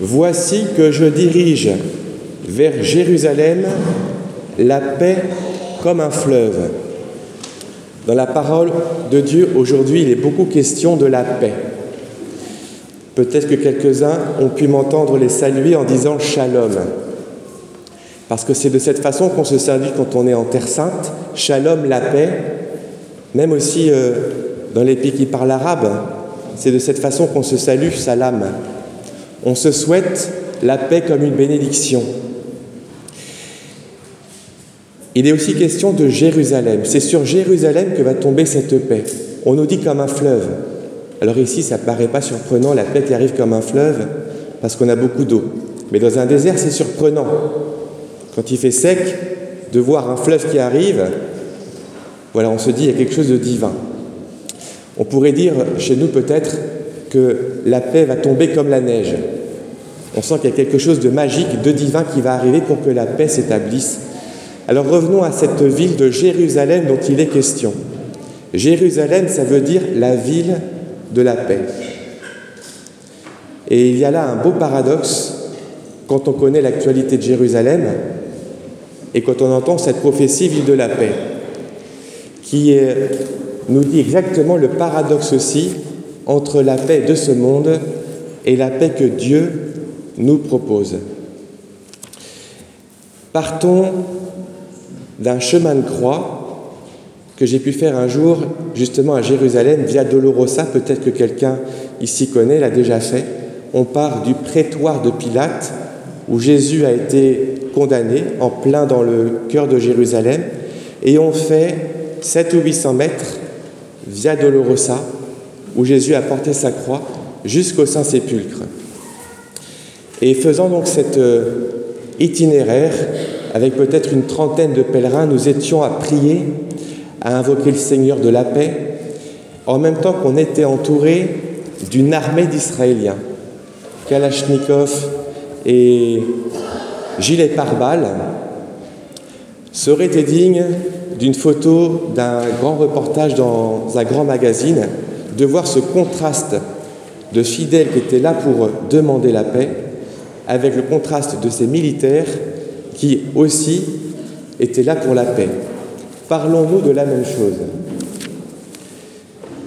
Voici que je dirige vers Jérusalem la paix comme un fleuve. Dans la parole de Dieu, aujourd'hui, il est beaucoup question de la paix. Peut-être que quelques-uns ont pu m'entendre les saluer en disant shalom. Parce que c'est de cette façon qu'on se salue quand on est en Terre Sainte. Shalom, la paix. Même aussi euh, dans les pays qui parlent arabe, c'est de cette façon qu'on se salue, salam. On se souhaite la paix comme une bénédiction. Il est aussi question de Jérusalem. C'est sur Jérusalem que va tomber cette paix. On nous dit comme un fleuve. Alors ici, ça ne paraît pas surprenant, la paix qui arrive comme un fleuve, parce qu'on a beaucoup d'eau. Mais dans un désert, c'est surprenant. Quand il fait sec, de voir un fleuve qui arrive, voilà, on se dit il y a quelque chose de divin. On pourrait dire chez nous peut-être que la paix va tomber comme la neige. On sent qu'il y a quelque chose de magique, de divin qui va arriver pour que la paix s'établisse. Alors revenons à cette ville de Jérusalem dont il est question. Jérusalem, ça veut dire la ville de la paix. Et il y a là un beau paradoxe quand on connaît l'actualité de Jérusalem et quand on entend cette prophétie ville de la paix, qui nous dit exactement le paradoxe aussi entre la paix de ce monde et la paix que Dieu nous propose. Partons d'un chemin de croix que j'ai pu faire un jour justement à Jérusalem via Dolorosa, peut-être que quelqu'un ici connaît, l'a déjà fait. On part du prétoire de Pilate où Jésus a été condamné en plein dans le cœur de Jérusalem et on fait 7 ou 800 mètres via Dolorosa où Jésus a porté sa croix jusqu'au Saint-Sépulcre. Et faisant donc cet euh, itinéraire, avec peut-être une trentaine de pèlerins, nous étions à prier, à invoquer le Seigneur de la paix, en même temps qu'on était entouré d'une armée d'Israéliens, Kalachnikov et gilet pare-balles, serait été digne d'une photo d'un grand reportage dans un grand magazine, de voir ce contraste de fidèles qui étaient là pour demander la paix, avec le contraste de ces militaires qui aussi étaient là pour la paix. Parlons-nous de la même chose.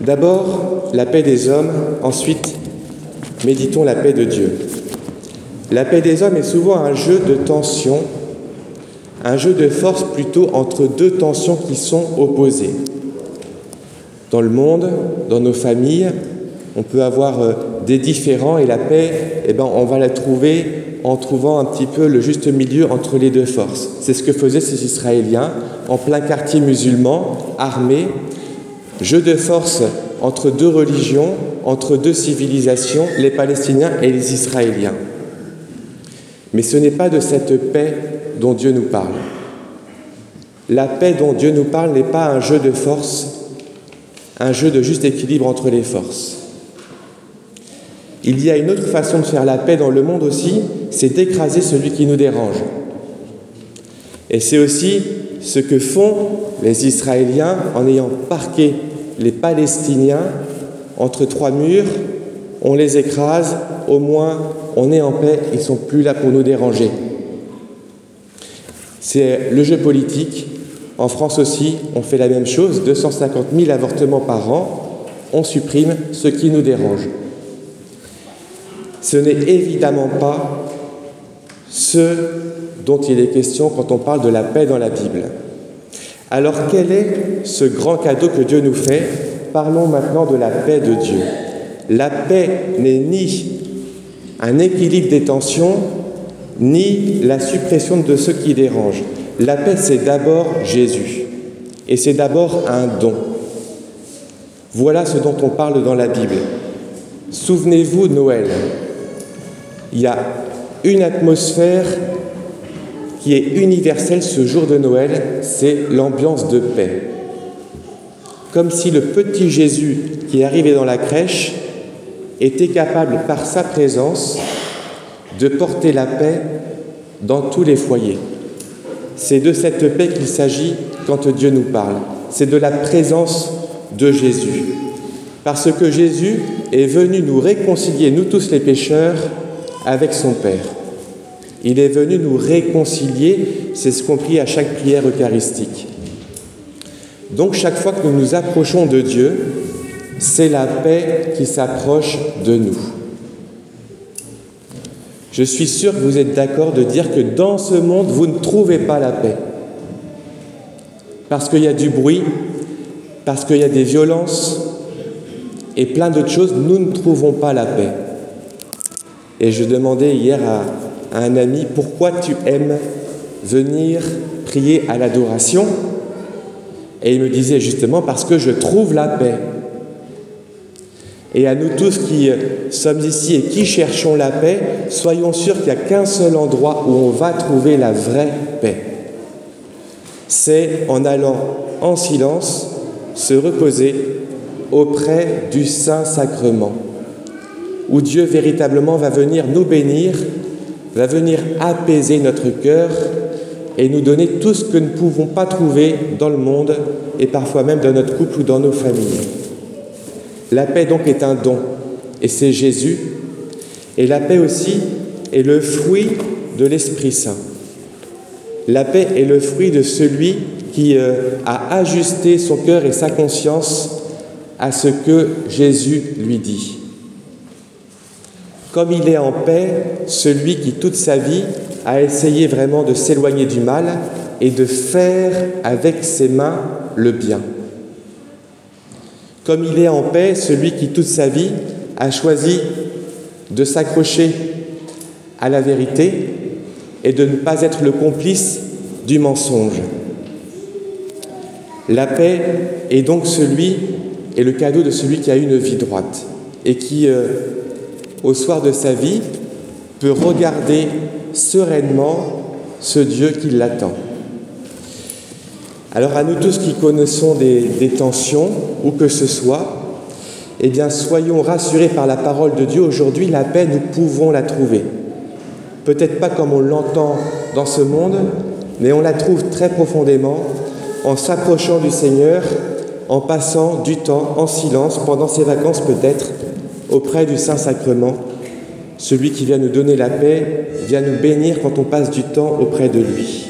D'abord, la paix des hommes, ensuite, méditons la paix de Dieu. La paix des hommes est souvent un jeu de tension, un jeu de force plutôt entre deux tensions qui sont opposées. Dans le monde, dans nos familles, on peut avoir euh, des différends et la paix, eh ben, on va la trouver en trouvant un petit peu le juste milieu entre les deux forces. C'est ce que faisaient ces Israéliens en plein quartier musulman, armés, jeu de force entre deux religions, entre deux civilisations, les Palestiniens et les Israéliens. Mais ce n'est pas de cette paix dont Dieu nous parle. La paix dont Dieu nous parle n'est pas un jeu de force, un jeu de juste équilibre entre les forces. Il y a une autre façon de faire la paix dans le monde aussi, c'est d'écraser celui qui nous dérange. Et c'est aussi ce que font les Israéliens en ayant parqué les Palestiniens entre trois murs, on les écrase, au moins on est en paix, ils ne sont plus là pour nous déranger. C'est le jeu politique. En France aussi, on fait la même chose, 250 000 avortements par an, on supprime ce qui nous dérange. Ce n'est évidemment pas ce dont il est question quand on parle de la paix dans la Bible. Alors quel est ce grand cadeau que Dieu nous fait? Parlons maintenant de la paix de Dieu. La paix n'est ni un équilibre des tensions, ni la suppression de ce qui dérange. La paix, c'est d'abord Jésus. Et c'est d'abord un don. Voilà ce dont on parle dans la Bible. Souvenez-vous Noël il y a une atmosphère qui est universelle ce jour de Noël, c'est l'ambiance de paix. Comme si le petit Jésus qui arrivait dans la crèche était capable par sa présence de porter la paix dans tous les foyers. C'est de cette paix qu'il s'agit quand Dieu nous parle. C'est de la présence de Jésus. Parce que Jésus est venu nous réconcilier, nous tous les pécheurs, avec son Père. Il est venu nous réconcilier, c'est ce qu'on prie à chaque prière eucharistique. Donc chaque fois que nous nous approchons de Dieu, c'est la paix qui s'approche de nous. Je suis sûr que vous êtes d'accord de dire que dans ce monde, vous ne trouvez pas la paix. Parce qu'il y a du bruit, parce qu'il y a des violences et plein d'autres choses, nous ne trouvons pas la paix. Et je demandais hier à, un ami pourquoi tu aimes venir prier à l'adoration? Et il me disait justement parce que je trouve la paix. Et à nous tous qui sommes ici et qui cherchons la paix, soyons sûrs qu'il n'y a qu'un seul endroit où on va trouver la vraie paix. C'est en allant en silence se reposer auprès du Saint-Sacrement, où Dieu véritablement va venir nous bénir, va venir apaiser notre cœur et nous donner tout ce que nous ne pouvons pas trouver dans le monde et parfois même dans notre couple ou dans nos familles. La paix donc est un don, et c'est Jésus. Et la paix aussi est le fruit de l'Esprit Saint. La paix est le fruit de celui qui euh, a ajusté son cœur et sa conscience à ce que Jésus lui dit. Comme il est en paix, celui qui toute sa vie a essayé vraiment de s'éloigner du mal et de faire avec ses mains le bien comme il est en paix celui qui toute sa vie a choisi de s'accrocher à la vérité et de ne pas être le complice du mensonge. La paix est donc celui et le cadeau de celui qui a une vie droite et qui, euh, au soir de sa vie, peut regarder sereinement ce Dieu qui l'attend. Alors à nous tous qui connaissons des, tensions, ou que ce soit, eh bien soyons rassurés par la parole de Dieu. Aujourd'hui, la paix, nous pouvons la trouver. Peut-être pas comme on l'entend dans ce monde, mais on la trouve très profondément en s'approchant du Seigneur, en passant du temps en silence pendant ses vacances peut-être auprès du Saint-Sacrement. Celui qui vient nous donner la paix vient nous bénir quand on passe du temps auprès de lui.